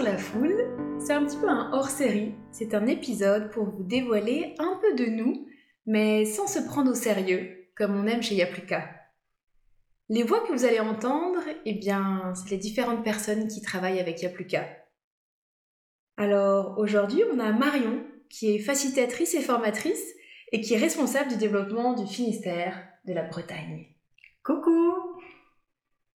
La foule, c'est un petit peu un hors-série. C'est un épisode pour vous dévoiler un peu de nous, mais sans se prendre au sérieux, comme on aime chez Yapluka. Les voix que vous allez entendre, eh bien, c'est les différentes personnes qui travaillent avec Yapluka. Alors aujourd'hui, on a Marion, qui est facilitatrice et formatrice et qui est responsable du développement du Finistère de la Bretagne. Coucou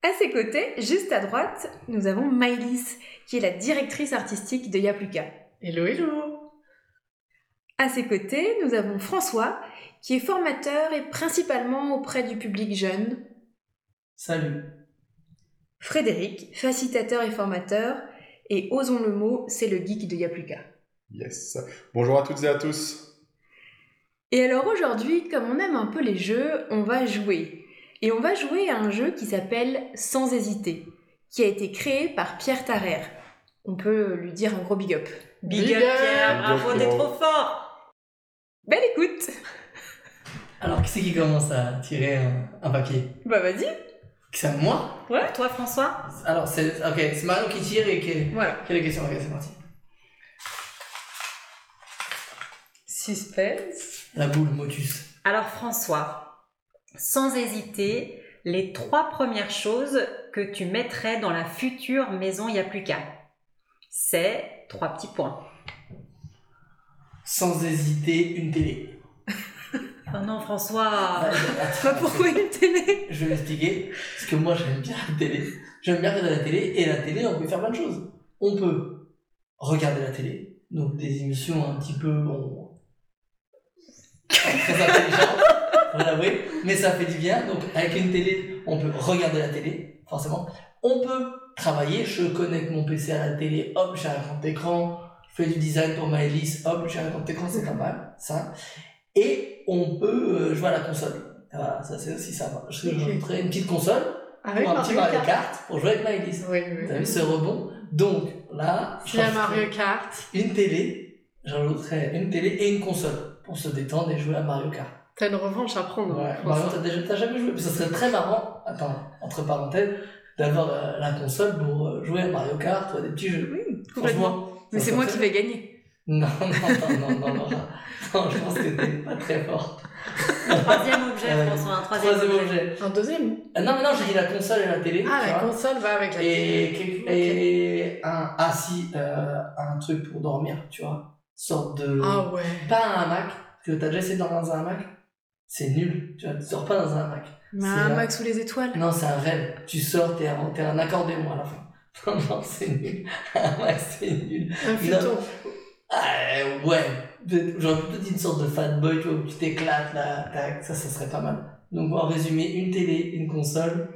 À ses côtés, juste à droite, nous avons Maëlys, qui est la directrice artistique de Yapluka. Hello, hello À ses côtés, nous avons François, qui est formateur et principalement auprès du public jeune. Salut. Frédéric, facilitateur et formateur, et osons le mot, c'est le geek de Yapluka. Yes. Bonjour à toutes et à tous. Et alors aujourd'hui, comme on aime un peu les jeux, on va jouer. Et on va jouer à un jeu qui s'appelle Sans hésiter, qui a été créé par Pierre Tarrer. On peut lui dire un gros big up. Big, Big up, up, Pierre, bravo, t'es trop fort Belle écoute Alors, qui c'est qui commence à tirer un, un papier? Bah vas-y C'est moi? Toi, François? Alors, c'est ok, c'est Marion qui tire et qui. Voilà. Quelle est la question Ok, c'est parti. Suspense. La boule, motus. Alors, François, sans hésiter, les trois premières choses que tu mettrais dans la future maison Yapluka, c'est trois petits points. Sans hésiter, une télé. Oh non, François Ah, Bah pourquoi une télé? Je vais m'expliquer. Parce que moi, j'aime bien la télé. J'aime bien regarder la télé. Et la télé, on peut faire plein de choses. On peut regarder la télé. Donc, des émissions un petit peu. bon, très intelligentes, faut l'avouer. Mais ça fait du bien. Donc, avec une télé, on peut regarder la télé, forcément. On peut travailler. Je connecte mon PC à la télé. Hop, j'ai un grand écran. Je fais du design pour ma hélice. Hop, j'ai un grand écran. C'est pas mal. Ça. Et on peut euh, jouer à la console. Voilà, ça c'est aussi sympa. Je Ok. rajouterai une petite console Avec pour un petit Mario Kart. Pour jouer avec ma hélice. Oui, oui. T'as vu ce rebond? Donc là, a je Mario Kart, une télé, j'ajouterai une télé et une console pour se détendre et jouer à Mario Kart. T'as une revanche à prendre. Ouais. hein, Mario, François. t'as déjà t'as jamais joué Ça serait très marrant, attends, entre parenthèses, d'avoir la, la console pour euh, jouer à Mario Kart ou à des petits jeux. Oui, complètement. Mais c'est moi qui vais gagner. Non, non, non, non, non, non, non, je pense que t'es pas très fort. Troisième objet, Euh, François, un troisième, Troisième objet. objet. Un deuxième Ah, non, mais non, j'ai dit la console et la télé. Ah, la vois. console va avec la Et, télé. et un, ah si, euh, un truc pour dormir, tu vois. Sorte de. Ah ouais. Pas un hamac, parce que t'as déjà essayé de dormir dans un hamac C'est nul, tu vois, tu sors pas dans un hamac. Mais un max sous les étoiles. Non, c'est un rêve. Tu sors, t'es un, t'es un accordéon à la fin. Non, non, c'est nul. Un hamac, c'est nul. Un futon. Ah, ouais. J'aurais plutôt dit une sorte de fat boy, tu vois, où tu t'éclates là, tac, ça, ça serait pas mal. Donc, en résumé, une télé, une console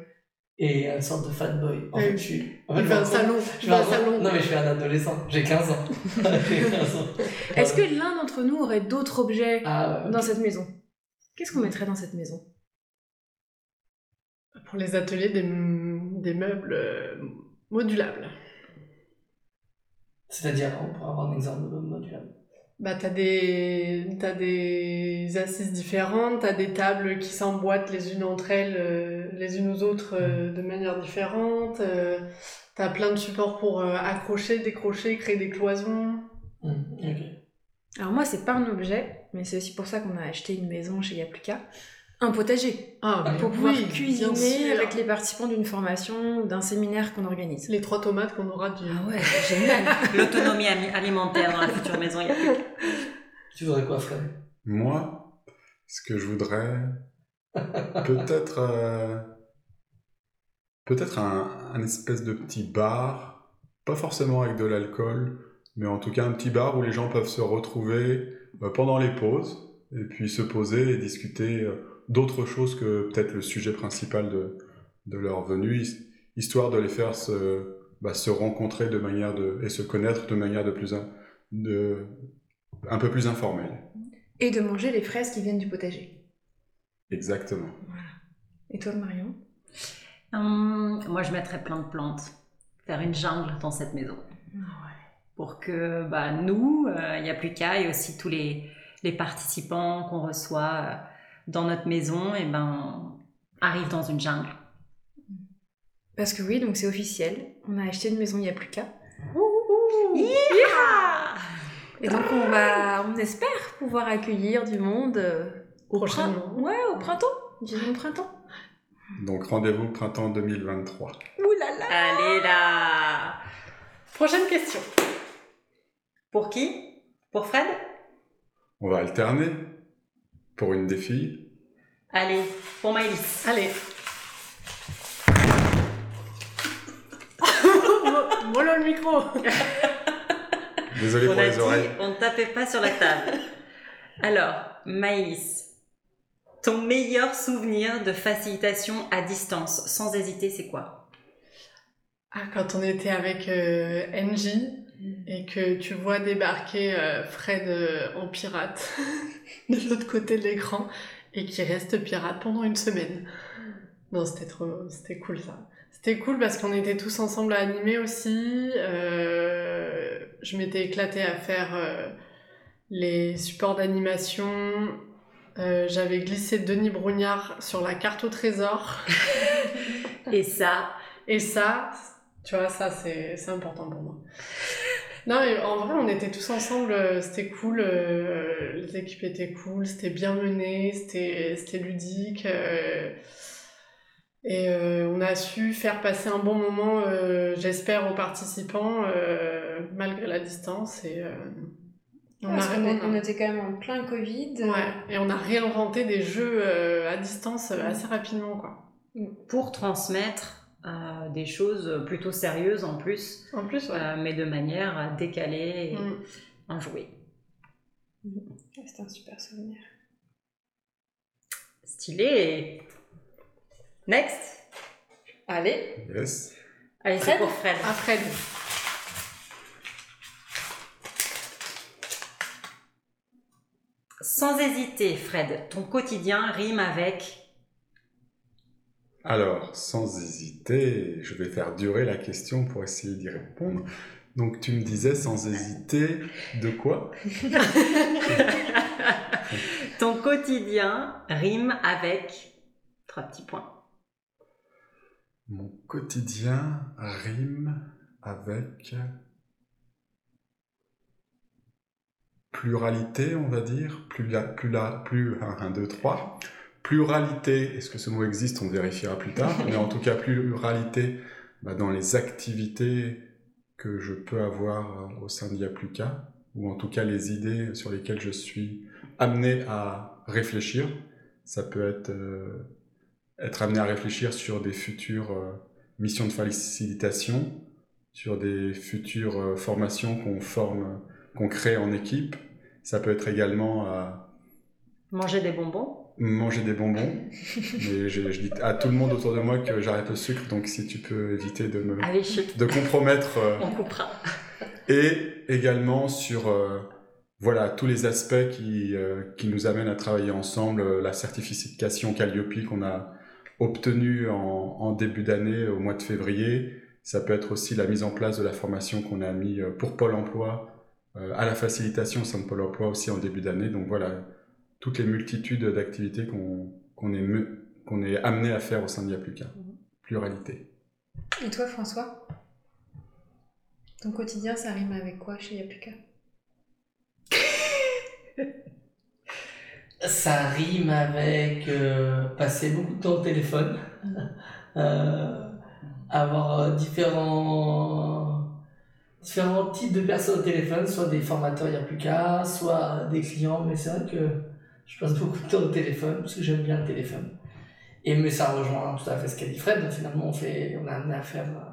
et une sorte de fat boy. En fait, je suis. En fait, je rends compte- salon. je rends compte- salon. Non, mais je suis un adolescent. J'ai 15 ans. J'ai 15 ans. Est-ce que l'un d'entre nous aurait d'autres objets Ah, dans cette maison? Qu'est-ce qu'on mettrait dans cette maison? Pour les ateliers, des, des meubles euh, modulables. C'est-à-dire, on pourrait avoir un exemple de modulable. Bah, t'as des, t'as des assises différentes, t'as des tables qui s'emboîtent les unes entre elles, euh, les unes aux autres euh, de manière différente. euh, t'as plein de supports pour euh, accrocher, décrocher, créer des cloisons. Ok. Alors moi, c'est pas un objet, mais c'est aussi pour ça qu'on a acheté une maison chez Yapluka. Un potager. Ah, Pour pouvoir oui, cuisiner avec les participants d'une formation ou d'un séminaire qu'on organise. Les trois tomates qu'on aura du. Ah ouais, génial L'autonomie alimentaire dans la future maison Yapluka. Tu voudrais quoi, Fred? Moi, ce que je voudrais, peut-être, euh, peut-être un, un espèce de petit bar, pas forcément avec de l'alcool, mais en tout cas un petit bar où les gens peuvent se retrouver pendant les pauses et puis se poser et discuter euh, d'autres choses que peut-être le sujet principal de, de leur venue, his- histoire de les faire se, bah, se rencontrer de manière de, et se connaître de manière de plus, in- de, un peu plus informelle. Et de manger les fraises qui viennent du potager. Exactement. Et toi, Marion? Hum, moi, je mettrais plein de plantes. Faire une jungle dans cette maison. Pour que bah, nous, il n'y a plus qu'à, et aussi tous les, les participants qu'on reçoit euh, dans notre maison, et ben, arrivent dans une jungle. Parce que oui, donc c'est officiel. On a acheté une maison il n'y a plus qu'à. Et donc on va, on espère pouvoir accueillir du monde euh, au printemps. Ouais, au printemps. Vivement printemps. Donc rendez-vous printemps 2023. Ouh là là. Allez là Prochaine question. Pour qui? Pour Fred? On va alterner pour une des filles. Allez, pour Maëlys. Allez. voilà le micro. Désolé On pour a les dit, oreilles. on ne tapait pas sur la table. Alors, Maëlys, ton meilleur souvenir de facilitation à distance, sans hésiter, c'est quoi? Ah, quand on était avec euh, NJ et que tu vois débarquer euh, Fred euh, en pirate de l'autre côté de l'écran et qui reste pirate pendant une semaine. Non, c'était trop, c'était cool ça. C'était cool parce qu'on était tous ensemble à animer aussi. Euh, je m'étais éclatée à faire les supports d'animation. J'avais glissé Denis Brougnard sur la carte au trésor. Et ça, Et ça, tu vois, ça c'est c'est important pour moi. Non, mais en vrai, on était tous ensemble, euh, c'était cool, euh, les équipes étaient cool, c'était bien mené, c'était c'était ludique. euh, et euh, on a su faire passer un bon moment, euh, j'espère, aux participants, euh, malgré la distance. Et, euh, on, Parce a, on a- on était quand même en plein Covid. ouais, et on a réinventé des jeux euh, à distance euh, assez rapidement, quoi. pour transmettre euh, des choses plutôt sérieuses en plus, En plus, ouais. euh, mais de manière décalée et Mm. enjouée. Ouais, C'était un super souvenir. Stylé Next Allez. Yes. Allez, c'est Fred pour Fred. À Fred. Sans hésiter, Fred, ton quotidien rime avec Alors, sans hésiter, je vais faire durer la question pour essayer d'y répondre. Donc, tu me disais sans hésiter de quoi? Ton quotidien rime avec trois petits points. Mon quotidien rime avec pluralité, on va dire. Plus la, plus la, plus 1, 2, 3. Pluralité, est-ce que ce mot existe On vérifiera plus tard. Mais en tout cas, pluralité bah, dans les activités que je peux avoir euh, au sein d'IAPLUCA, ou en tout cas les idées sur lesquelles je suis amené à réfléchir. Ça peut être euh, être amené à réfléchir sur des futures euh, missions de facilitation, sur des futures euh, formations qu'on forme, qu'on crée en équipe. Ça peut être également à Manger des bonbons manger des bonbons. Mais je, je dis à tout le monde autour de moi que j'arrête le sucre, donc si tu peux éviter de me Allez, de compromettre. euh, on coupera. et également sur euh, voilà tous les aspects qui, euh, qui nous amènent à travailler ensemble, la certification Calliope qu'on a obtenue en, en début d'année au mois de février. Ça peut être aussi la mise en place de la formation qu'on a mis pour Pôle Emploi à la facilitation au sein de Pôle Emploi aussi en début d'année. Donc voilà toutes les multitudes d'activités qu'on est, me- qu'on est amené à faire au sein d'IAPLUCA. Pluralité. Et toi, François? Ton quotidien, ça rime avec quoi chez Yapuka Ça rime avec euh, passer beaucoup de temps au téléphone, euh, avoir euh, différents, différents types de personnes au téléphone, soit des formateurs, il n'y a plus qu'à, soit des clients, mais c'est vrai que je passe beaucoup de temps au téléphone parce que j'aime bien le téléphone. Et mais ça rejoint tout à fait ce qu'a dit Fred, finalement on, fait, on est amené à faire euh,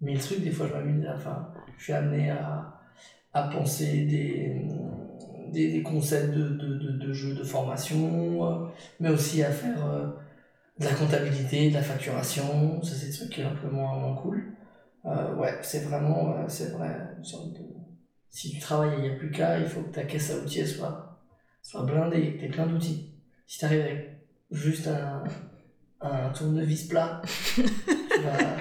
mille trucs, des fois je m'amuse, enfin je suis amené à, à penser des, des, concepts de, de, de, jeux de formation, euh, mais aussi à faire euh, de la comptabilité, de la facturation, ça c'est des trucs qui est un peu moins, cool. Ouais, c'est vraiment, c'est vrai. Si tu travailles et il n'y a plus qu'à, il faut que ta caisse à outils soit, que tu aies plein d'outils. Si tu arrives avec juste un, un tournevis plat, tu vas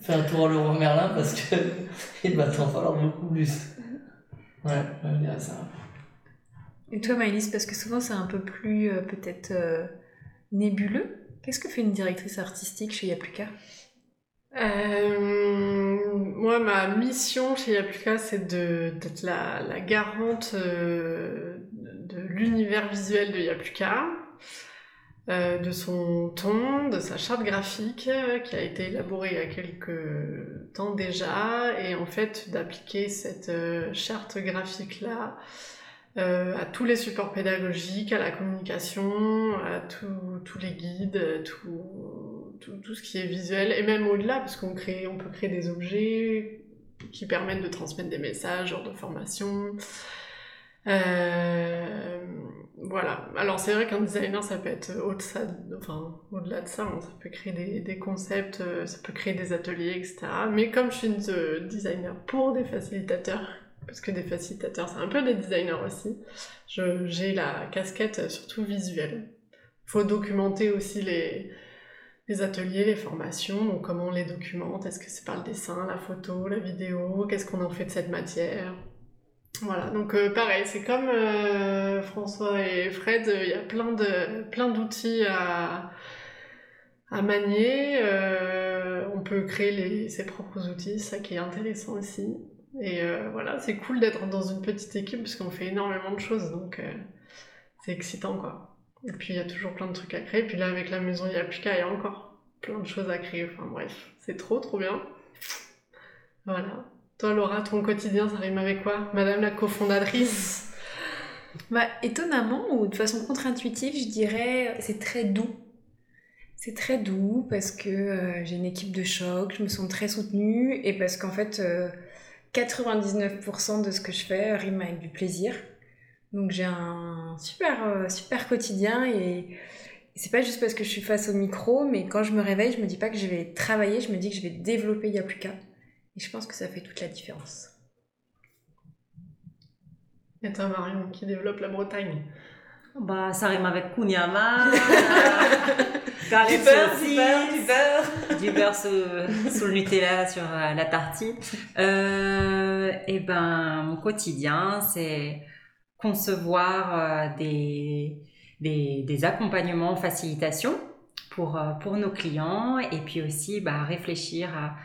faire un tour à Leroy Merlin parce que il va t'en falloir beaucoup plus. Ouais, je dirais ça. Et toi, Maëlys, parce que souvent c'est un peu plus euh, peut-être euh, nébuleux. Qu'est-ce que fait une directrice artistique chez Yapuka Euh, moi, ma mission chez Yapluka, c'est d'être la, la, garante euh, l'univers visuel de Yapluka, euh, de son ton, de sa charte graphique euh, qui a été élaborée il y a quelques temps déjà, et en fait d'appliquer cette euh, charte graphique-là à tous les supports pédagogiques, à la communication, à tous les guides, tout, tout, tout, ce qui est visuel, et même au-delà, parce qu'on crée, on peut créer des objets qui permettent de transmettre des messages, genre de formation. Voilà. Alors c'est vrai qu'un designer, ça peut être au-delà de, enfin, au de ça, hein. ça peut créer des, des, concepts, euh, ça peut créer des ateliers, etc. Mais comme je suis une euh, designer pour des facilitateurs, parce que des facilitateurs, c'est un peu des designers aussi, j'ai la casquette surtout visuelle. Il faut documenter aussi les, les ateliers, les formations, donc comment on les documente, est-ce que c'est par le dessin, la photo, la vidéo, qu'est-ce qu'on en fait de cette matière? Voilà, donc euh, pareil, c'est comme euh, François et Fred, il y a plein d'outils à, manier. Euh, on peut créer ses propres outils, ça qui est intéressant aussi. Et voilà, c'est cool d'être dans une petite équipe parce qu'on fait énormément de choses, donc c'est excitant quoi. Et puis il y a toujours plein de trucs à créer. Puis là, avec la maison Yapika, il y a encore plein de choses à créer. Enfin bref, c'est trop trop bien. Voilà. Toi, Laura, ton quotidien, ça rime avec quoi? Madame la cofondatrice bah, Étonnamment, ou de façon contre-intuitive, je dirais c'est très doux. C'est très doux parce que euh, j'ai une équipe de choc, je me sens très soutenue et parce qu'en fait, 99% euh, de ce que je fais rime avec du plaisir. Donc j'ai un super, euh, super quotidien et c'est pas juste parce que je suis face au micro, mais quand je me réveille, je me dis pas que je vais travailler, je me dis que je vais développer Yapluka. Et je pense que ça fait toute la différence. Et toi, Marion, qui développe la Bretagne bah, ça rime avec Kunyama, du beurre, du beurre, du beurre, du beurre sous, le Nutella sur euh, la tartine. Euh, et ben, mon quotidien, c'est concevoir euh, des, des, des, accompagnements, facilitation pour, pour nos clients, et puis aussi bah, réfléchir à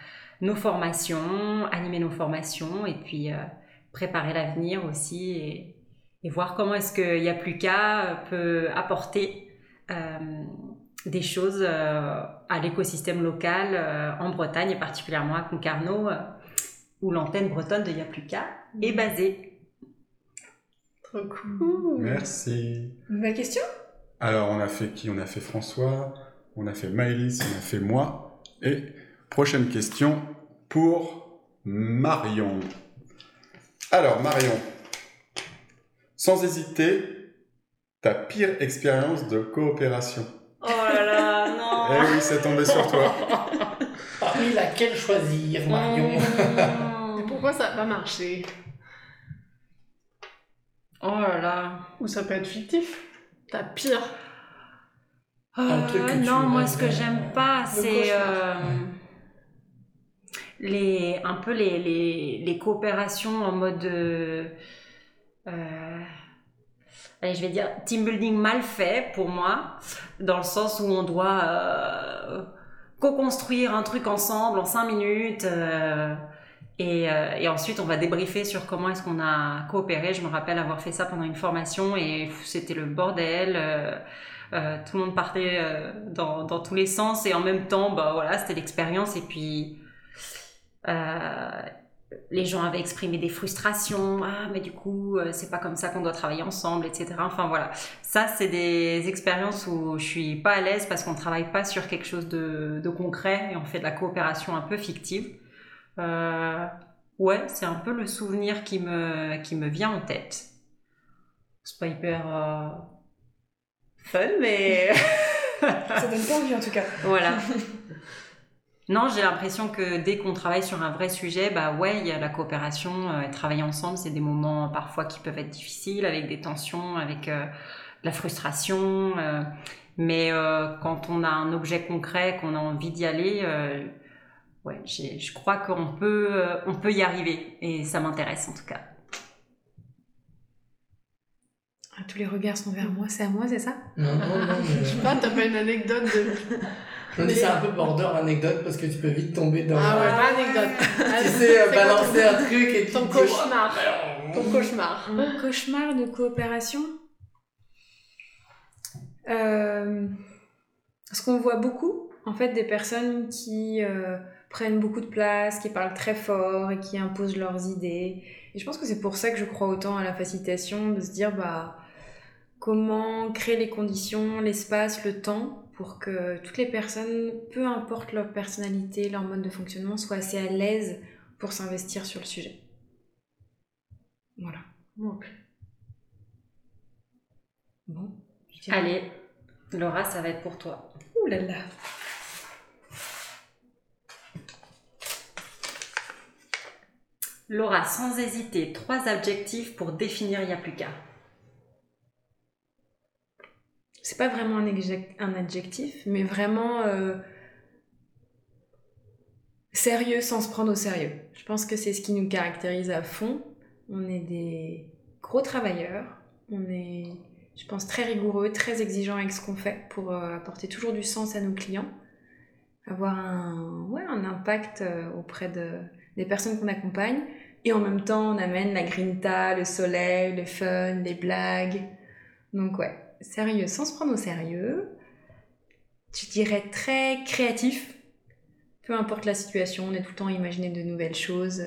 nos formations, animer nos formations et puis euh, préparer l'avenir aussi et, voir comment est-ce que Yapluka peut apporter euh, des choses euh, à l'écosystème local en Bretagne et particulièrement à Concarneau où l'antenne bretonne de Yapluka est basée. Trop cool. Merci. Nouvelle question? Alors on a fait qui? On a fait François, on a fait Maëlys, on a fait moi et Prochaine question pour Marion. Alors, Marion, sans hésiter, ta pire expérience de coopération. Oh là là, non Eh oui, c'est tombé sur toi. Parmi laquelle choisir, Marion Et pourquoi ça n'a pas marché? Oh là là. Ou ça peut être fictif Ta pire euh, Non, moi ce que j'aime pas, c'est les, un peu les, les, les coopérations en mode, euh, euh, allez, je vais dire team building mal fait pour moi, dans le sens où on doit euh, co-construire un truc ensemble en cinq minutes. Euh, et, et, ensuite, on va débriefer sur comment est-ce qu'on a coopéré. Je me rappelle avoir fait ça pendant une formation et c'était le bordel. Tout le monde partait dans, dans, tous les sens et en même temps, bah voilà, c'était l'expérience. Et puis, les gens avaient exprimé des frustrations, ah mais du coup euh, c'est pas comme ça qu'on doit travailler ensemble, etc. Enfin voilà, ça c'est des expériences où je suis pas à l'aise parce qu'on travaille pas sur quelque chose de, concret et on fait de la coopération un peu fictive. Euh, ouais, c'est un peu le souvenir qui me, qui me vient en tête. C'est pas hyper fun, mais... ça donne pas envie en tout cas. Voilà. Non, j'ai l'impression que dès qu'on travaille sur un vrai sujet, bah ouais, il y a la coopération, euh, travailler ensemble, c'est des moments parfois qui peuvent être difficiles, avec des tensions, avec euh, la frustration. Euh, mais quand on a un objet concret, qu'on a envie d'y aller, ouais, je crois qu'on peut, on peut y arriver. Et ça m'intéresse en tout cas. Ah, tous les regards sont vers moi, c'est à moi, c'est ça? Non, non, non. Je sais pas, t'as pas une anecdote de Donc c'est un peu border anecdote parce que tu peux vite tomber dans. Ah ouais, pas anecdote. Tu sais, balancer un truc et ton tu te dis, cauchemar. Ouais, Ton cauchemar. Un cauchemar de coopération Euh, Ce qu'on voit beaucoup, en fait, des personnes qui euh, prennent beaucoup de place, qui parlent très fort et qui imposent leurs idées. Et je pense que c'est pour ça que je crois autant à la facilitation, de se dire, bah, comment créer les conditions, l'espace, le temps pour que toutes les personnes, peu importe leur personnalité, leur mode de fonctionnement, soient assez à l'aise pour s'investir sur le sujet. Voilà. Ok. Bon. Allez, Laura, ça va être pour toi. Ouh là là. Laura, sans hésiter, trois adjectifs pour définir Il n'y a plus qu'à. C'est pas vraiment un, adjectif, mais vraiment euh, sérieux sans se prendre au sérieux. Je pense que c'est ce qui nous caractérise à fond. On est des gros travailleurs, on est, je pense, très rigoureux, très exigeants avec ce qu'on fait pour euh, apporter toujours du sens à nos clients, avoir un, ouais, un impact euh, auprès de, des personnes qu'on accompagne. Et en même temps, on amène la grinta, le soleil, le fun, les blagues. Donc ouais, sérieux sans se prendre au sérieux. Je dirais très créatif. Peu importe la situation, on est tout le temps à imaginer de nouvelles choses.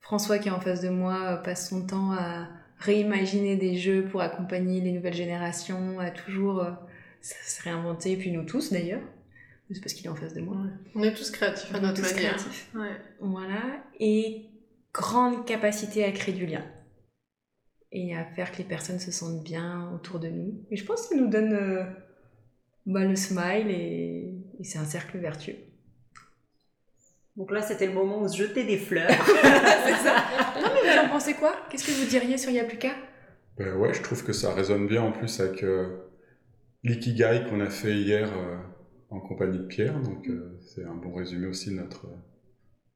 François qui est en face de moi euh, passe son temps à réimaginer des jeux pour accompagner les nouvelles générations, à toujours euh, se réinventer, puis nous tous d'ailleurs. C'est parce qu'il est en face de moi. On est tous créatifs à On est notre tous manière. créatifs. Ouais. Voilà. Et grande capacité à créer du lien. Et à faire que les personnes se sentent bien autour de nous. Et je pense que ça nous donne euh, bah, le smile et, et c'est un cercle vertueux. Donc là, c'était le moment où se jeter des fleurs. c'est ça. Non mais vous en pensez quoi? Qu'est-ce que vous diriez sur Yapuka? Ben ouais, je trouve que ça résonne bien en plus avec euh, l'ikigai qu'on a fait hier euh, en compagnie de Pierre. Donc euh, c'est un bon résumé aussi de, notre, euh,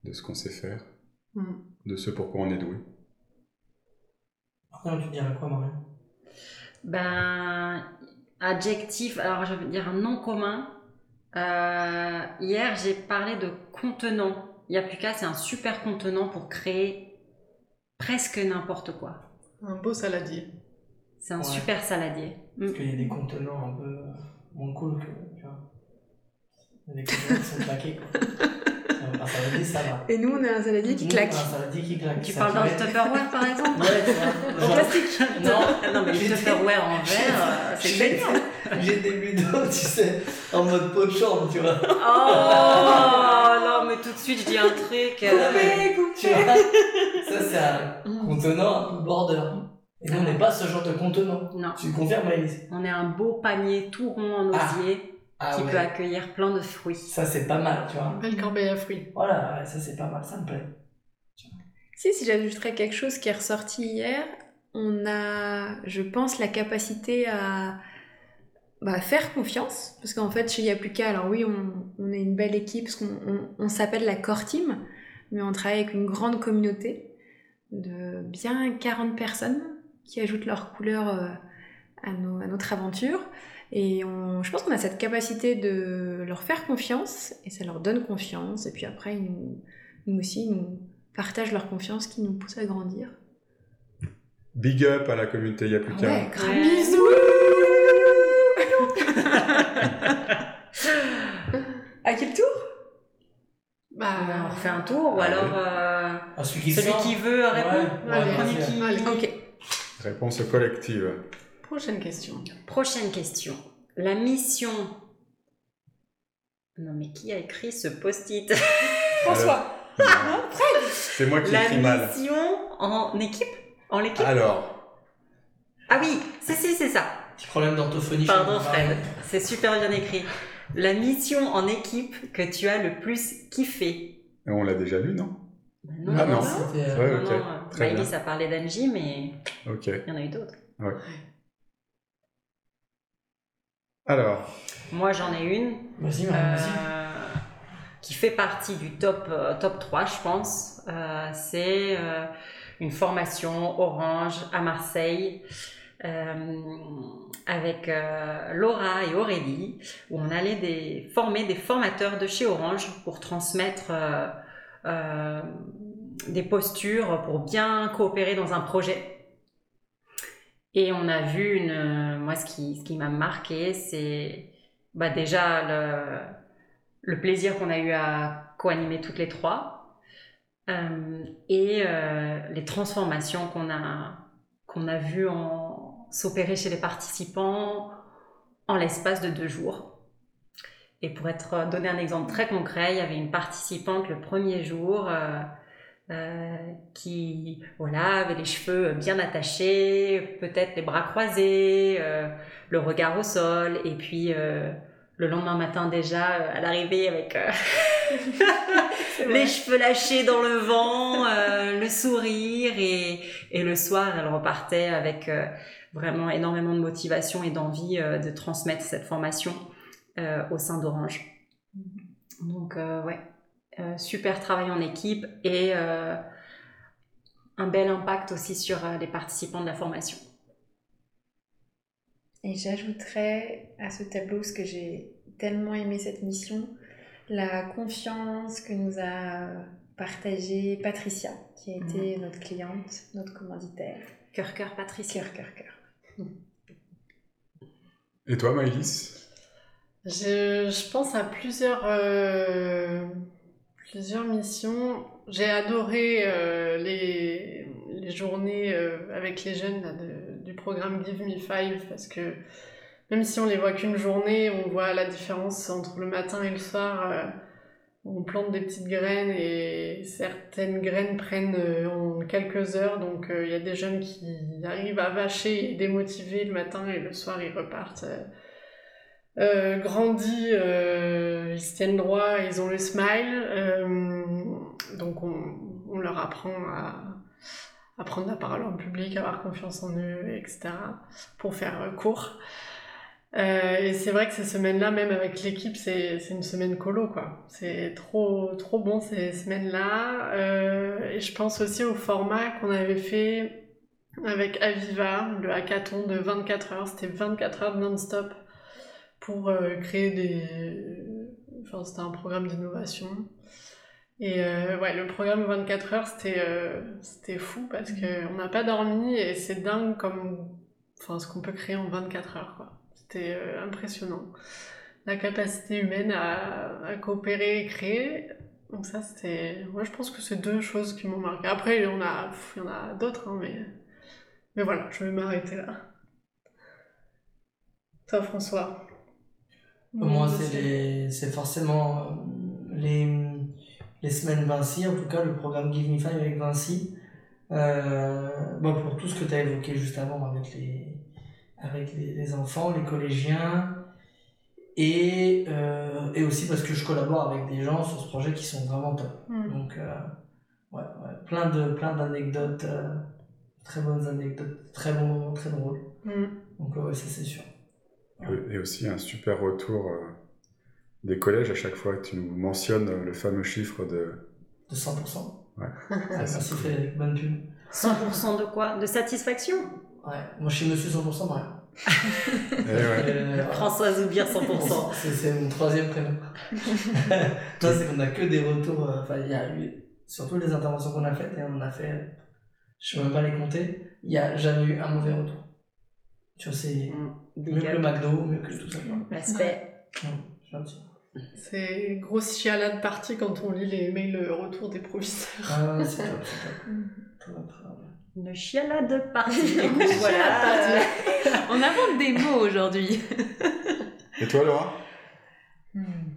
de ce qu'on sait faire, Mm. de ce pourquoi on est doué. Non, tu dirais quoi, Marion Ben, adjectif, alors je veux dire un nom commun. Euh, hier, j'ai parlé de contenant. Il n'y a plus qu'à, c'est un super contenant pour créer presque n'importe quoi. Un beau saladier. C'est un Ouais. super saladier. Mm. Parce qu'il y a des contenants un peu moins cool que. Tu vois. Il y a des contenants qui sont claqués, quoi. Un saladier, ça va. Et nous on a un saladier qui Nous, claque. Un saladier qui claque. Tu parles d'un Tupperware par exemple Ouais, tu vois. En Genre, plastique Non, non mais J'étais- Tupperware en verre, euh, c'est j'ai- génial. J'ai des vidéos, tu sais, en mode pot de chambre, tu vois. Oh non, mais tout de suite, je dis un truc. euh, Tu vois Ça, c'est un contenant un peu border. Et nous, on n'est pas ce genre de contenant. Non, Tu confirmes, Alice on est un beau panier tout rond en Ah. osier Ah qui ouais. peut accueillir plein de fruits. Ça, c'est pas mal, tu vois. Belle corbeille à fruits. Voilà, ça, c'est pas mal, ça me plaît. Si, si j'ajouterais quelque chose qui est ressorti hier, on a, je pense, la capacité à bah, faire confiance. Parce qu'en fait, chez Yapuka, alors oui, on, on est une belle équipe, parce qu'on on- on s'appelle la Core Team, mais on travaille avec une grande communauté de bien 40 personnes qui ajoutent leur couleur euh, à, nos- à notre aventure. Et on, je pense qu'on a cette capacité de leur faire confiance, et ça leur donne confiance. Et puis après, ils nous, nous aussi, ils nous partagent leur confiance qui nous pousse à grandir. Big up à la communauté Yapuka. Ouais, gros Ouais. bisous À quel tour? Bah, on refait un tour ou alors euh, Ah, celui qui celui sort. qui veut répondre. Ouais, ouais, qui? Ok. Réponse collective. Prochaine question. Prochaine question. La mission. Non mais qui a écrit ce post-it? François Alors, C'est moi qui La écris mal. mission en équipe? En l'équipe Alors, Ah oui, si si c'est ça. Petit problème d'orthophonie. Pardon. Fred, c'est super bien écrit. La mission en équipe que tu as le plus kiffé on l'a déjà lu, non? Bah Ah non. C'était, euh, Ouais, non, ok. non, Très Maëlys bien. a parlé d'Angie, mais Ok. il y en a eu d'autres. Alors, Moi, j'en ai une Vas-y, Marion, vas-y. euh, qui fait partie du top, euh, top 3, je pense. Euh, c'est euh, une formation Orange à Marseille avec Laura et Aurélie, où on allait des, former des formateurs de chez Orange pour transmettre des postures, pour bien coopérer dans un projet. Et on a vu une. Moi, ce qui, ce qui m'a marqué, c'est bah, déjà le, le plaisir qu'on a eu à co-animer toutes les trois euh, et euh, les transformations qu'on a, qu'on a vues s'opérer chez les participants en l'espace de deux jours. Et pour être donner un exemple très concret, il y avait une participante le premier jour. Euh, euh, qui voilà, avait les cheveux bien attachés, peut-être les bras croisés, euh, le regard au sol, et puis euh, le lendemain matin déjà, elle arrivait avec les cheveux lâchés dans le vent, le sourire, et, et, le soir, elle repartait avec vraiment énormément de motivation et d'envie de transmettre cette formation au sein d'Orange. Donc ouais, euh, super travail en équipe et euh, un bel impact aussi sur euh, les participants de la formation. Et j'ajouterais à ce tableau, ce que j'ai tellement aimé cette mission, la confiance que nous a partagée Patricia, qui a été mhm. notre cliente, notre commanditaire. Cœur, cœur, Patricia. Cœur, cœur, cœur. Et toi, Maëlys? Je, je, pense à plusieurs Plusieurs missions. J'ai adoré euh, les, les, journées euh, avec les jeunes du programme Give Me Five parce que même si on les voit qu'une journée, on voit la différence entre le matin et le soir. Euh, on plante des petites graines et certaines graines prennent en quelques heures. Donc il y a des jeunes qui arrivent à vacher et démotiver le matin et le soir ils repartent euh, euh, ils se tiennent droit, ils ont le smile. Euh, donc on, on, leur apprend à, à, prendre la parole en public, à avoir confiance en eux, etc. pour faire court. et c'est vrai que ces semaines-là, même avec l'équipe, c'est une semaine colo, quoi. C'est trop, trop bon ces semaines-là. et je pense aussi au format qu'on avait fait avec Aviva, le hackathon de 24 heures. C'était 24 heures non-stop pour euh, créer des. Enfin, c'était un programme d'innovation. Et euh, ouais, le programme 24 heures, c'était euh, c'était fou parce qu'on n'a pas dormi et c'est dingue comme enfin, ce qu'on peut créer en 24 heures. quoi. C'était impressionnant. La capacité humaine à, à, coopérer et créer. Donc ça, c'était... Moi, je pense que c'est deux choses qui m'ont marqué. Après, il y en a, il y en a d'autres, hein, mais... mais voilà, je vais m'arrêter là. Toi, François? Moi, c'est forcément euh, les, les semaines Vinci, en tout cas le programme Give Me Five avec Vinci. Euh, bon, pour tout ce que tu as évoqué juste avant avec les, avec les, les enfants, les collégiens, et, euh, et aussi parce que je collabore avec des gens sur ce projet qui sont vraiment top. Mm. Donc, euh, ouais, ouais, plein de plein d'anecdotes, très bonnes anecdotes, très moments, très drôles. Mm. Donc, ouais, ça c'est sûr. Et aussi un super retour euh, des collèges à chaque fois que tu nous mentionnes le fameux chiffre de... De 100%. Ouais. ah, ça fait bonne pub. 100% de quoi? De satisfaction? Ouais, moi je suis monsieur 100% ouais. ouais. Euh, Françoise Oubir 100%. c'est mon troisième prénom. Toi, c'est qu'on a que des retours. Euh, enfin, il y a eu, surtout les interventions qu'on a faites, et on a fait, je ne sais même pas les compter, il n'y a jamais eu un mauvais retour. Tu vois, c'est. Mm. Mieux que le McDo, mieux que tout ça. Respect. C'est grosse chialade partie quand on lit les mails retour des proviseurs. Ah, c'est top, c'est top. Une chialade partie. voilà. on invente des mots aujourd'hui. Et toi, Laura? Hmm.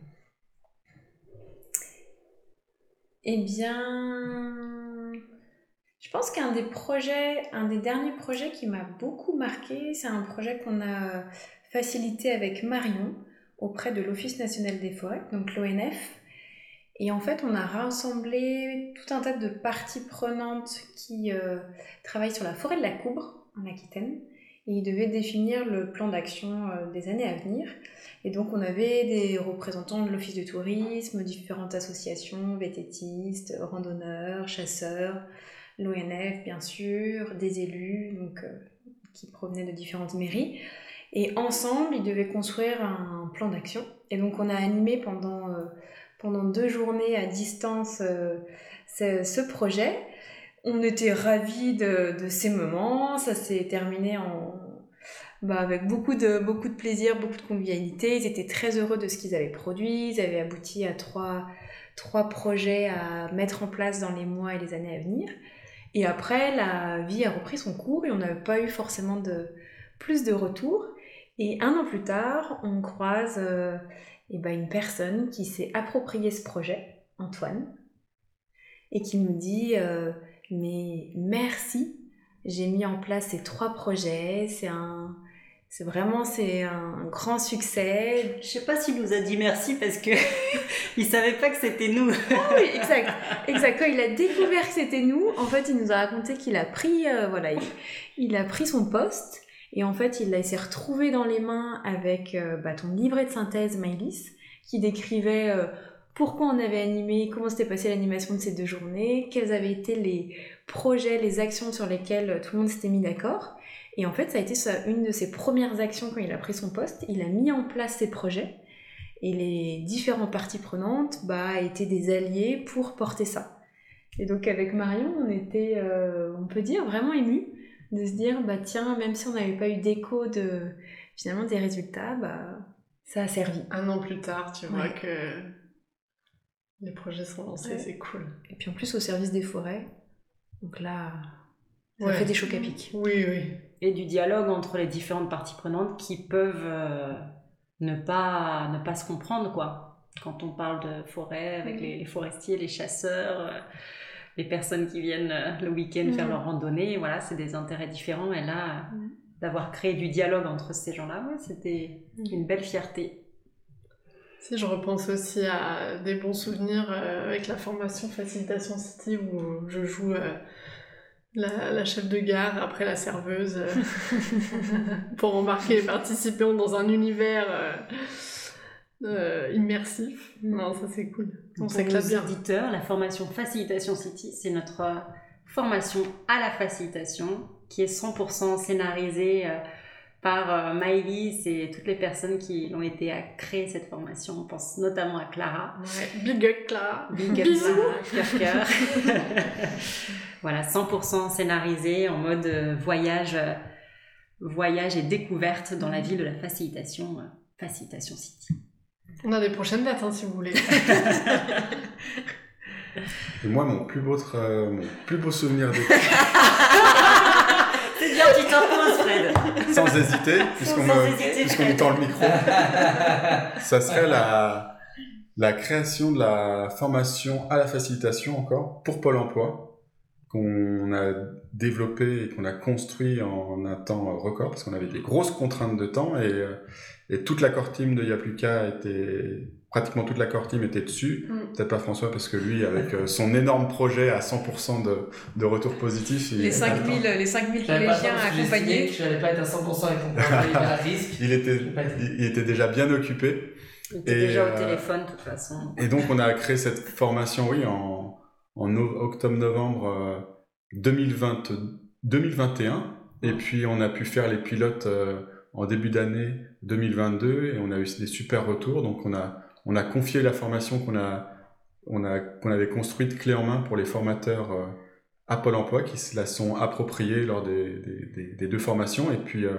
Eh bien, je pense qu'un des projets, un des derniers projets qui m'a beaucoup marqué, c'est un projet qu'on a facilité avec Marion auprès de l'Office national des forêts, donc l'ONF. Et en fait, on a rassemblé tout un tas de parties prenantes qui euh, travaillent sur la forêt de la Coubre en Aquitaine. Et ils devaient définir le plan d'action euh, des années à venir. Et donc, on avait des représentants de l'Office de tourisme, différentes associations, vététistes, randonneurs, chasseurs, l'ONF bien sûr, des élus, donc, euh, qui provenaient de différentes mairies. Et ensemble, ils devaient construire un plan d'action. Et donc, on a animé pendant, euh, pendant deux journées à distance euh, ce, projet. On était ravis de, de ces moments. Ça s'est terminé en, bah, avec beaucoup de, beaucoup de plaisir, beaucoup de convivialité. Ils étaient très heureux de ce qu'ils avaient produit. Ils avaient abouti à trois, trois projets à mettre en place dans les mois et les années à venir. Et après, la vie a repris son cours et on n'avait pas eu forcément de plus de retours. Et un an plus tard, on croise euh, eh ben, une personne qui s'est approprié ce projet, Antoine, et qui nous dit euh, Mais merci, j'ai mis en place ces trois projets, c'est un. C'est vraiment c'est un grand succès. Je sais pas s'il nous a dit merci parce que il savait pas que c'était nous. Ah oui, exact, exact. Quand il a découvert que c'était nous, en fait, il nous a raconté qu'il a pris, euh, voilà, il, il a pris son poste et en fait, il s'est retrouvé dans les mains avec euh, bah, ton livret de synthèse, Maïlis, qui décrivait euh, pourquoi on avait animé, comment s'était passée l'animation de ces deux journées, quels avaient été les projets, les actions sur lesquelles tout le monde s'était mis d'accord. Et en fait, ça a été une de ses premières actions quand il a pris son poste. Il a mis en place ses projets et les différentes parties prenantes bah, étaient des alliés pour porter ça. Et donc avec Marion, on était, euh, on peut dire, vraiment émus de se dire, bah tiens, même si on n'avait pas eu d'écho de finalement des résultats, bah ça a servi. Un an plus tard, tu vois que les projets sont lancés, Ouais. c'est cool. Et puis en plus au service des forêts, donc là, ça Ouais. fait des chocs à pic. Oui, oui. Et du dialogue entre les différentes parties prenantes qui peuvent euh, ne, pas, ne pas se comprendre, quoi. Quand on parle de forêt avec les, les forestiers, les chasseurs, euh, les personnes qui viennent euh, le week-end faire leur randonnée, voilà, c'est des intérêts différents. Et là, d'avoir créé du dialogue entre ces gens-là, ouais, c'était une belle fierté. Si je repense aussi à des bons souvenirs euh, avec la formation Facilitation City où je joue euh, la, la chef de gare après la serveuse euh, pour embarquer les participants dans un univers euh, euh, immersif. Non, ça c'est cool. On s'éclate bien. auditeurs, la formation Facilitation City, c'est notre formation à la facilitation qui est 100% scénarisée par euh, Maëlys et toutes les personnes qui ont été à créer cette formation. On pense notamment à Clara. Ouais. Big up Clara. Big up. Clara, cœur, cœur. voilà, 100% scénarisé en mode euh, voyage, euh, voyage et découverte dans la ville de la facilitation, euh, Facilitation City. On a des prochaines dates hein, si vous voulez. Et moi, mon plus beau, tra- mon plus beau souvenir des... C'est bien, tu Fred. sans hésiter, puisqu'on me, tend le micro, ça serait la, la création de la formation à la facilitation encore pour Pôle emploi qu'on a développé et qu'on a construit en un temps record parce qu'on avait des grosses contraintes de temps et, euh, et toute la core team de Yapluka était pratiquement toute la core team était dessus Mm. peut-être pas François parce que lui avec euh, son énorme projet à 100% de, de retour positif il, Les avait pas le 5000, temps. les 5000 J'avais pas le collégiens accompagnés. Je n'allais pas être à 100% avec mon risque. il était, il- il était déjà bien occupé Il était Et, déjà euh, au téléphone, de toute façon. Et donc, on a créé cette formation, oui, en, en no- octobre-novembre euh, 2020 2021. Et puis, on a pu faire les pilotes euh, en début d'année 2022 et on a eu des super retours. Donc, on a, on a confié la formation qu'on a, a, qu'on avait construite clé en main pour les formateurs euh, à Pôle emploi qui se la sont appropriés lors des, des, des- deux formations. Et puis, euh,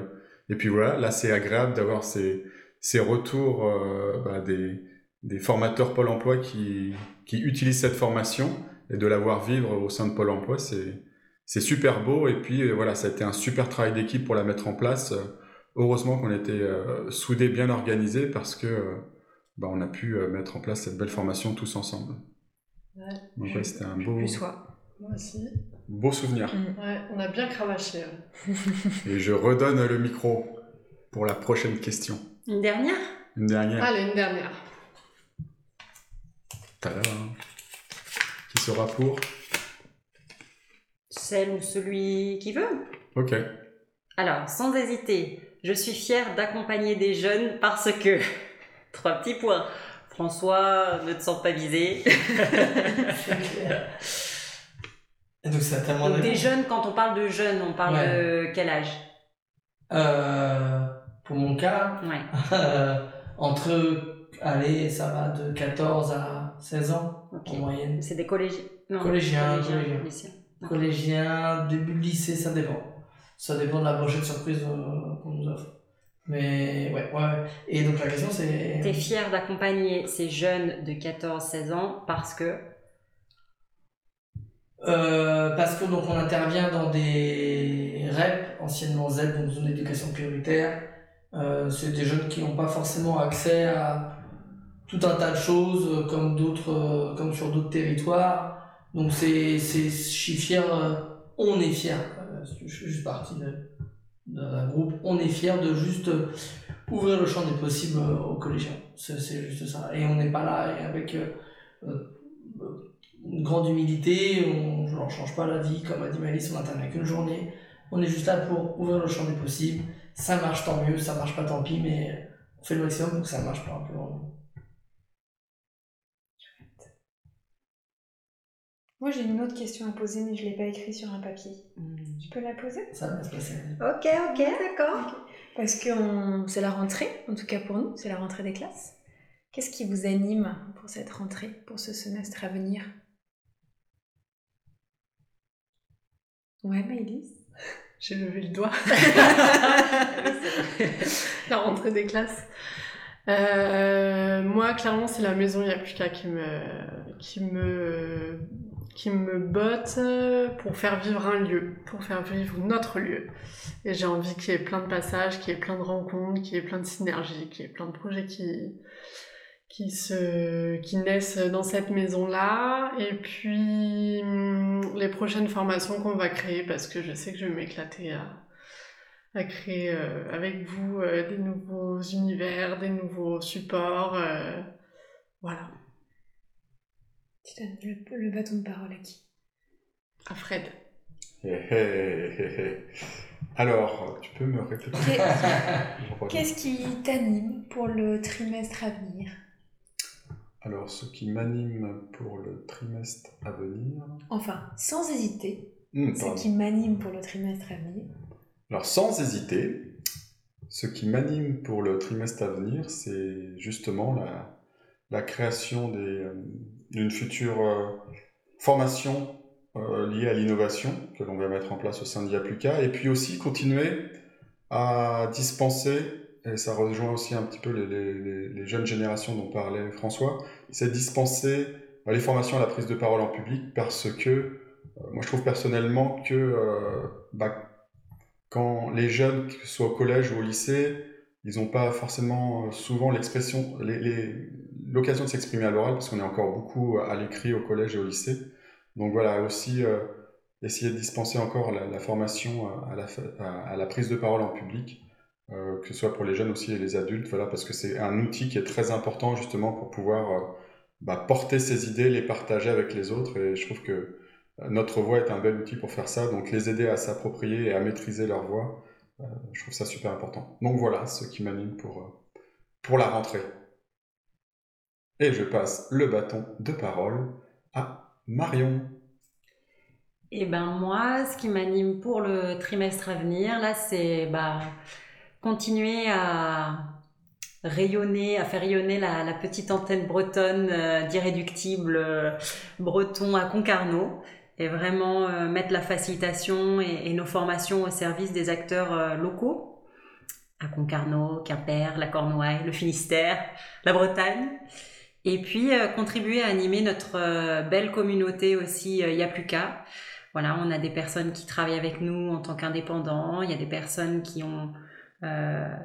et puis voilà, là, c'est agréable d'avoir ces, ces retours euh, bah, des, des formateurs Pôle emploi qui, qui utilisent cette formation et de la voir vivre au sein de Pôle emploi, c'est, c'est super beau. Et puis euh, voilà, ça a été un super travail d'équipe pour la mettre en place. Euh, Heureusement qu'on était soudés, bien organisés parce que bah, on a pu euh, mettre en place cette belle formation tous ensemble. Ouais. Donc ouais, c'était un beau, Plus soi. Moi aussi. beau souvenir. Ouais, on a bien cravaché. ouais. Et je redonne le micro pour la prochaine question. Une dernière? Une dernière. Allez, une dernière. Tadam. Qui sera pour? Celle ou celui qui veut? Ok. Alors, sans hésiter, je suis fière d'accompagner des jeunes parce que... Trois petits points. François, ne te sens pas visé. Donc, c'est tellement Donc, des jeunes, quand on parle de jeunes, on parle Ouais. de quel âge? Euh, pour mon cas, Ouais. euh, entre, allez, ça va de 14 à 16 ans en moyenne. C'est des collégiens. Collégiens, collégiens, lycéens. Début de lycée, ça dépend. Ça dépend de la brochette surprise euh, qu'on nous offre. Mais ouais, ouais. Et donc la question c'est. T'es fier d'accompagner ces jeunes de 14-16 ans parce que? Euh, parce que donc on intervient dans des REP, anciennement Z, donc zone d'éducation prioritaire. Euh, c'est des jeunes qui n'ont pas forcément accès à tout un tas de choses euh, comme d'autres, comme sur d'autres territoires. Donc c'est, c'est, je suis fier, on est fier. je suis juste partie de- d'un groupe, on est fier de juste euh, ouvrir le champ des possibles euh, aux collégiens. C'est, juste ça. Et on n'est pas là avec euh, une grande humilité, on ne leur change pas la vie, comme a dit Malice, on n'intervient qu'une journée. On est juste là pour ouvrir le champ des possibles. Ça marche tant mieux, ça marche pas tant pis, mais on fait le maximum pour que ça marche pas un peu. Moi, j'ai une autre question à poser, mais je ne l'ai pas écrite sur un papier. Hmm. Tu peux la poser? Ça va se passer. Ok, ok, d'accord. Parce que on- c'est la rentrée, en tout cas pour nous, c'est la rentrée des classes. Qu'est-ce qui vous anime pour cette rentrée, pour ce semestre à venir? Ouais, Maëlys? J'ai levé le doigt. la rentrée des classes. Euh, moi, clairement, c'est la maison Yapuka qui me, qui me, qui me botte pour faire vivre un lieu, pour faire vivre notre lieu. Et j'ai envie qu'il y ait plein de passages, qu'il y ait plein de rencontres, qu'il y ait plein de synergies, qu'il y ait plein de projets qui, qui se, qui naissent dans cette maison-là. Et puis, hum, les prochaines formations qu'on va créer, parce que je sais que je vais m'éclater à, à créer euh, avec vous euh, des nouveaux univers, des nouveaux supports. euh, voilà, Tu donnes le, le bâton de parole à qui? À Fred. Hé, hé, hé, hé. Alors, tu peux me répéter Qu'est- Je reviens. Qu'est-ce qui t'anime pour le trimestre à venir? Alors, ce qui m'anime pour le trimestre à venir? Enfin, sans hésiter, Hmm, ce pardon. qui m'anime pour le trimestre à venir. Alors, sans hésiter, ce qui m'anime pour le trimestre à venir, c'est justement la, la création euh, d'une future euh, formation euh, liée à l'innovation que l'on va mettre en place au sein d'IAPLUCA, et puis aussi continuer à dispenser, et ça rejoint aussi un petit peu les, les- les- jeunes générations dont parlait François, c'est dispenser euh, les formations à la prise de parole en public parce que moi je trouve personnellement que bah, quand les jeunes, que ce soit au collège ou au lycée, ils n'ont pas forcément euh, souvent l'expression, l'occasion de s'exprimer à l'oral, parce qu'on est encore beaucoup à l'écrit au collège et au lycée. Donc voilà, aussi euh, essayer de dispenser encore la, formation euh, à la, prise de parole en public, que ce soit pour les jeunes aussi et les adultes, voilà, parce que c'est un outil qui est très important justement pour pouvoir bah, porter ses idées, les partager avec les autres, et je trouve que notre voix est un bel outil pour faire ça, donc les aider à s'approprier et à maîtriser leur voix, euh, je trouve ça super important. Donc voilà ce qui m'anime pour, euh, pour la rentrée. Et je passe le bâton de parole à Marion. Et ben moi, ce qui m'anime pour le trimestre à venir, là, c'est bah, continuer à rayonner, à faire rayonner la, la petite antenne bretonne euh, d'irréductible euh, breton à Concarneau et vraiment euh, mettre la facilitation et, nos formations au service des acteurs euh, locaux à Concarneau, Quimper, la Cornouaille, le Finistère, la Bretagne. Et puis euh, contribuer à animer notre belle communauté aussi euh, Yapluka. Voilà, on a des personnes qui travaillent avec nous en tant qu'indépendants, il y a des personnes qui ont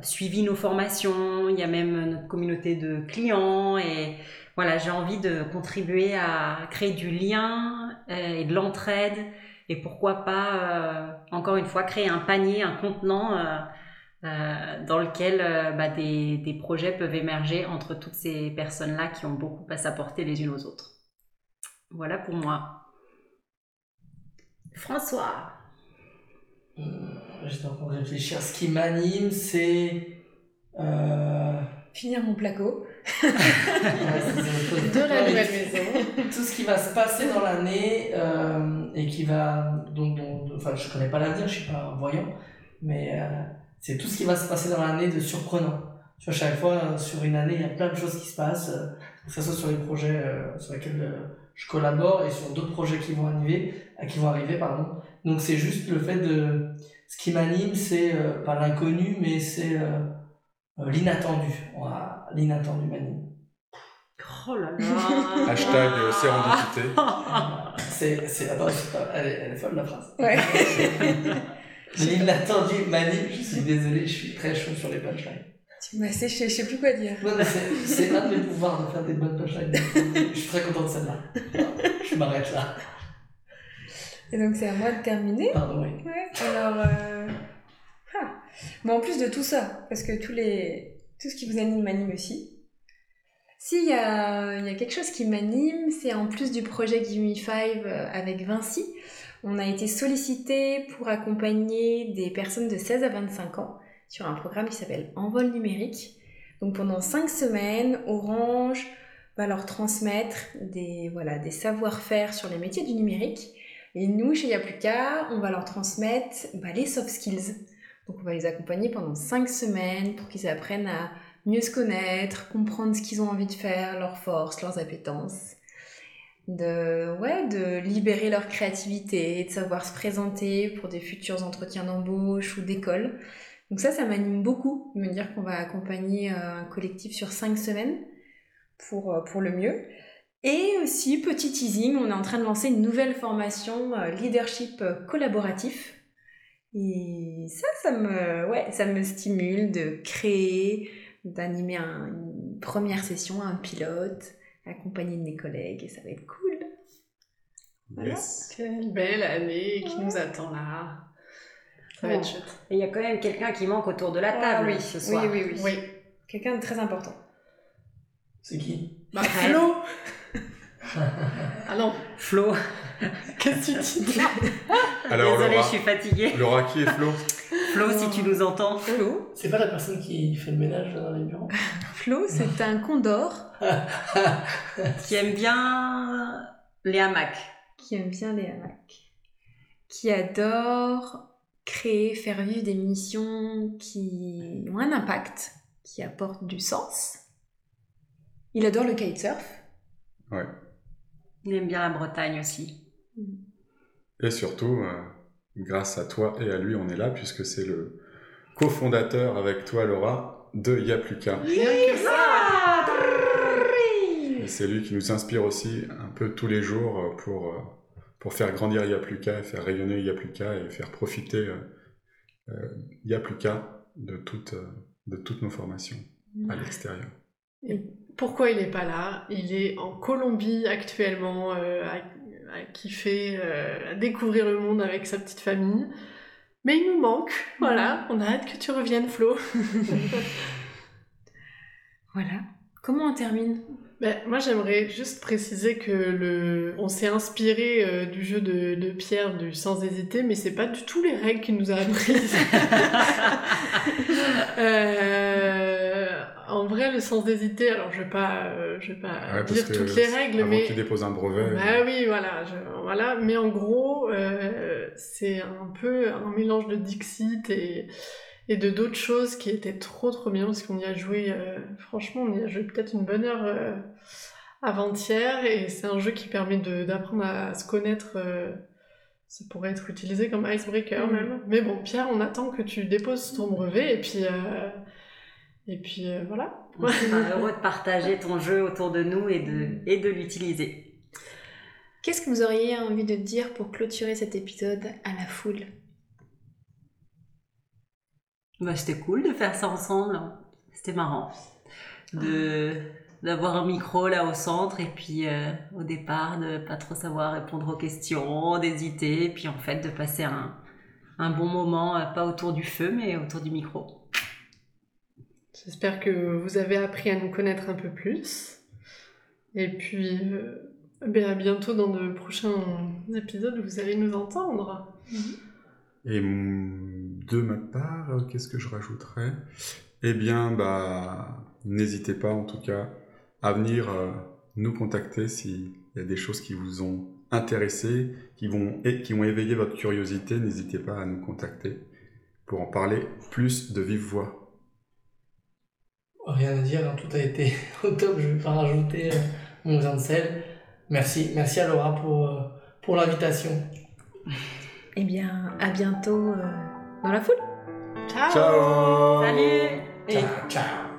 suivi nos formations, il y a même notre communauté de clients et voilà, j'ai envie de contribuer à créer du lien et de l'entraide et pourquoi pas, euh, encore une fois, créer un panier, un contenant euh, euh, dans lequel euh, bah, des, des projets peuvent émerger entre toutes ces personnes-là qui ont beaucoup à s'apporter les unes aux autres. Voilà pour moi. François. Euh, J'étais en train de réfléchir. Ce qui m'anime, c'est. Euh... Finir mon placo. De la nouvelle maison. tout ce qui va se passer dans l'année euh, et qui va donc, donc- enfin je connais pas l'avenir je suis pas voyant mais euh, c'est tout ce qui va se passer dans l'année de surprenant. Tu vois, chaque fois, euh, sur une année, il y a plein de choses qui se passent, euh, que ce soit sur les projets sur lesquels je collabore et sur d'autres projets qui vont arriver, qui vont arriver, pardon. Donc c'est juste le fait de, ce qui m'anime, c'est pas l'inconnu, mais c'est l'inattendu. Voilà, l'inattendu m'anime. Oh là là. Hashtag euh, sérendipité. C'est, c'est, attends, c'est pas- elle, est, elle est folle la phrase. Ouais. L'inattendu m'anime, je suis désolé, je suis très chaud sur les punchlines. Tu m'as séché, je sais plus quoi dire. Non, mais c'est, c'est un de mes pouvoirs de faire des bonnes punchlines. Je suis très content de celle-là. Je m'arrête là. Et donc c'est à moi de terminer. Pardon, oui. Ouais, alors. Euh... Bon, en plus de tout ça, parce que tous les... tout ce qui vous anime m'anime aussi. S'il y a, y a quelque chose qui m'anime, c'est en plus du projet Give Me euh, avec Vinci, on a été sollicité pour accompagner des personnes de 16 à 25 ans sur un programme qui s'appelle Envol numérique. Donc pendant 5 semaines, Orange va leur transmettre des, voilà, des savoir-faire sur les métiers du numérique. Et nous, chez Yapluka, on va leur transmettre bah, les soft skills. Donc on va les accompagner pendant 5 semaines pour qu'ils apprennent à mieux se connaître, comprendre ce qu'ils ont envie de faire, leurs forces, leurs appétences. De, ouais, de libérer leur créativité, de savoir se présenter pour des futurs entretiens d'embauche ou d'école. Donc ça, ça m'anime beaucoup de me dire qu'on va accompagner euh, un collectif sur 5 semaines pour, euh, pour le mieux. Et aussi, petit teasing, on est en train de lancer une nouvelle formation euh, leadership collaboratif. Et ça, ça me, ouais, ça me stimule de créer, d'animer un- une première session, un pilote, accompagné de mes collègues, et ça va être cool. Voilà. Yes. Quelle belle année qui nous attend là. Ça va être chouette. Et il y a quand même quelqu'un qui manque autour de la table Ah oui, ce soir. Oui, oui, oui. Oui. Quelqu'un de très important. C'est qui? Bah, Flo Ah non, Flo. qu'est-ce que tu dis? là Alors Désolée, Laura, je suis fatiguée. Laura, qui est Flo Flo, si tu nous entends. Flo, C'est pas la personne qui fait le ménage dans les bureaux Flo, c'est un condor Qui aime bien les hamacs. qui aime bien les hamacs, qui adore créer, faire vivre des missions qui ont un impact, qui apportent du sens. Il adore le kitesurf. Il aime bien la Bretagne aussi. Et surtout, euh, grâce à toi et à lui, on est là, puisque c'est le cofondateur avec toi, Laura, de ça Et c'est lui qui nous inspire aussi un peu tous les jours euh, pour, euh, pour faire grandir Yapluka, et faire rayonner Yapluka et faire profiter euh, euh, Yapluka de toutes, euh, de toutes nos formations à l'extérieur. Pourquoi il n'est pas là? Il est en Colombie actuellement, euh, à, kiffer, euh, à découvrir le monde avec sa petite famille. Mais il nous manque, voilà. On a hâte que tu reviennes, Flo. Voilà. Comment on termine? Ben, moi, j'aimerais juste préciser que le... on s'est inspiré euh, du jeu de, de Pierre du sans hésiter, mais c'est pas du tout les règles qu'il nous a apprises. Euh, en vrai, le sans hésiter, alors je vais pas, euh, je vais pas Ouais, parce dire toutes les règles, avant mais qu'il dépose un brevet, bah oui, voilà, je- voilà. Mais en gros, euh, c'est un peu un mélange de Dixit et, et de d'autres choses qui étaient trop trop bien parce qu'on y a joué, euh, franchement, on y a joué peut-être une bonne heure euh, avant-hier et c'est un jeu qui permet de- d'apprendre à, se connaître. euh, ça pourrait être utilisé comme icebreaker Mhm. même. Mais bon, Pierre, on attend que tu déposes ton brevet et puis, euh, et puis euh, voilà. On sera heureux de partager ton jeu autour de nous et de, et de l'utiliser. Qu'est-ce que vous auriez envie de dire pour clôturer cet épisode à la foule? Bah, c'était cool de faire ça ensemble. C'était marrant. De d'avoir un micro là au centre et puis euh, au départ de pas trop savoir répondre aux questions, d'hésiter et puis en fait de passer un, un bon moment, euh, pas autour du feu mais autour du micro. J'espère que vous avez appris à nous connaître un peu plus. Et puis, euh, ben à bientôt dans de prochains épisodes où vous allez nous entendre. Et mm, de ma part, euh, qu'est-ce que je rajouterais? Eh bien, bah, n'hésitez pas en tout cas à venir euh, nous contacter s'il y a des choses qui vous ont intéressé, qui vont, et qui vont éveiller votre curiosité. N'hésitez pas à nous contacter pour en parler plus de vive voix. Rien à dire, hein, tout a été au top, je vais pas rajouter euh, mon grain de sel. Merci, merci à Laura pour, euh, pour l'invitation. Eh bien, à bientôt euh, dans la foule. Ciao Ciao Salut Ciao, ciao.